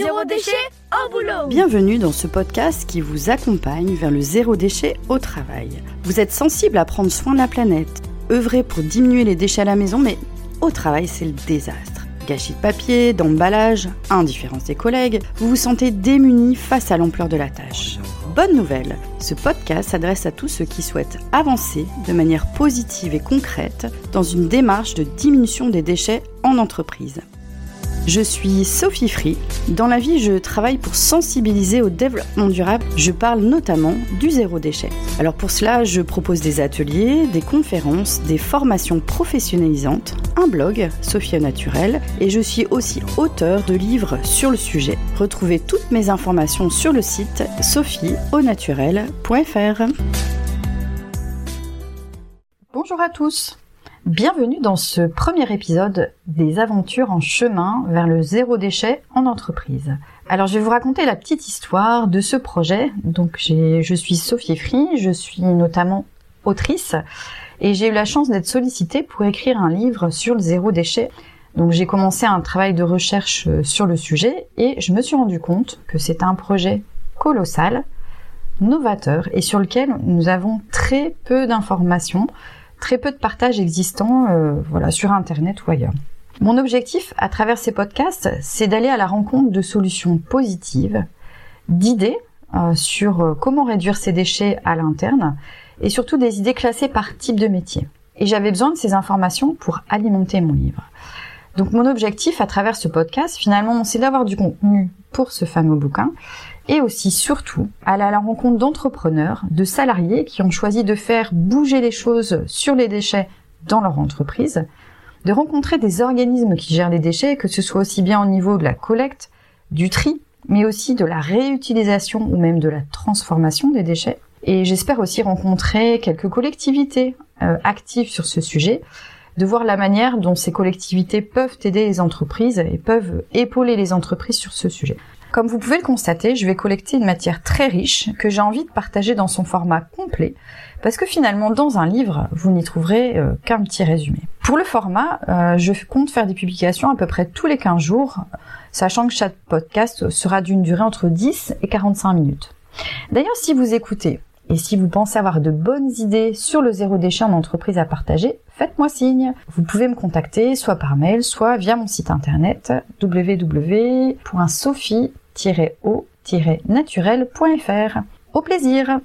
Zéro déchet au boulot Bienvenue dans ce podcast qui vous accompagne vers le zéro déchet au travail. Vous êtes sensible à prendre soin de la planète, œuvrer pour diminuer les déchets à la maison, mais au travail c'est le désastre. Gâchis de papier, d'emballage, indifférence des collègues, vous vous sentez démuni face à l'ampleur de la tâche. Bonne nouvelle, ce podcast s'adresse à tous ceux qui souhaitent avancer de manière positive et concrète dans une démarche de diminution des déchets en entreprise. Je suis Sophie Free. Dans la vie, je travaille pour sensibiliser au développement durable. Je parle notamment du zéro déchet. Alors pour cela, je propose des ateliers, des conférences, des formations professionnalisantes, un blog, Sophia Naturel, et je suis aussi auteur de livres sur le sujet. Retrouvez toutes mes informations sur le site sophieaunaturel.fr. Bonjour à tous. Bienvenue dans ce premier épisode des aventures en chemin vers le zéro déchet en entreprise. Alors je vais vous raconter la petite histoire de ce projet. Donc je suis Sophie Free, je suis notamment autrice et j'ai eu la chance d'être sollicitée pour écrire un livre sur le zéro déchet. Donc j'ai commencé un travail de recherche euh, sur le sujet et je me suis rendu compte que c'est un projet colossal, novateur et sur lequel nous avons très peu d'informations très peu de partages existants euh, voilà, sur Internet ou ailleurs. Mon objectif à travers ces podcasts, c'est d'aller à la rencontre de solutions positives, d'idées euh, sur euh, comment réduire ces déchets à l'interne et surtout des idées classées par type de métier. Et j'avais besoin de ces informations pour alimenter mon livre. Donc mon objectif à travers ce podcast, finalement, c'est d'avoir du contenu pour ce fameux bouquin et aussi surtout aller à la rencontre d'entrepreneurs, de salariés qui ont choisi de faire bouger les choses sur les déchets dans leur entreprise, de rencontrer des organismes qui gèrent les déchets, que ce soit aussi bien au niveau de la collecte, du tri, mais aussi de la réutilisation ou même de la transformation des déchets. Et j'espère aussi rencontrer quelques collectivités euh, actives sur ce sujet, de voir la manière dont ces collectivités peuvent aider les entreprises et peuvent épauler les entreprises sur ce sujet. Comme vous pouvez le constater, je vais collecter une matière très riche que j'ai envie de partager dans son format complet, parce que finalement dans un livre, vous n'y trouverez euh, qu'un petit résumé. Pour le format, euh, je compte faire des publications à peu près tous les 15 jours, sachant que chaque podcast sera d'une durée entre 10 et 45 minutes. D'ailleurs, si vous écoutez et si vous pensez avoir de bonnes idées sur le zéro déchet en entreprise à partager, faites-moi signe. Vous pouvez me contacter soit par mail, soit via mon site internet www.sophie-o-naturel.fr. Au plaisir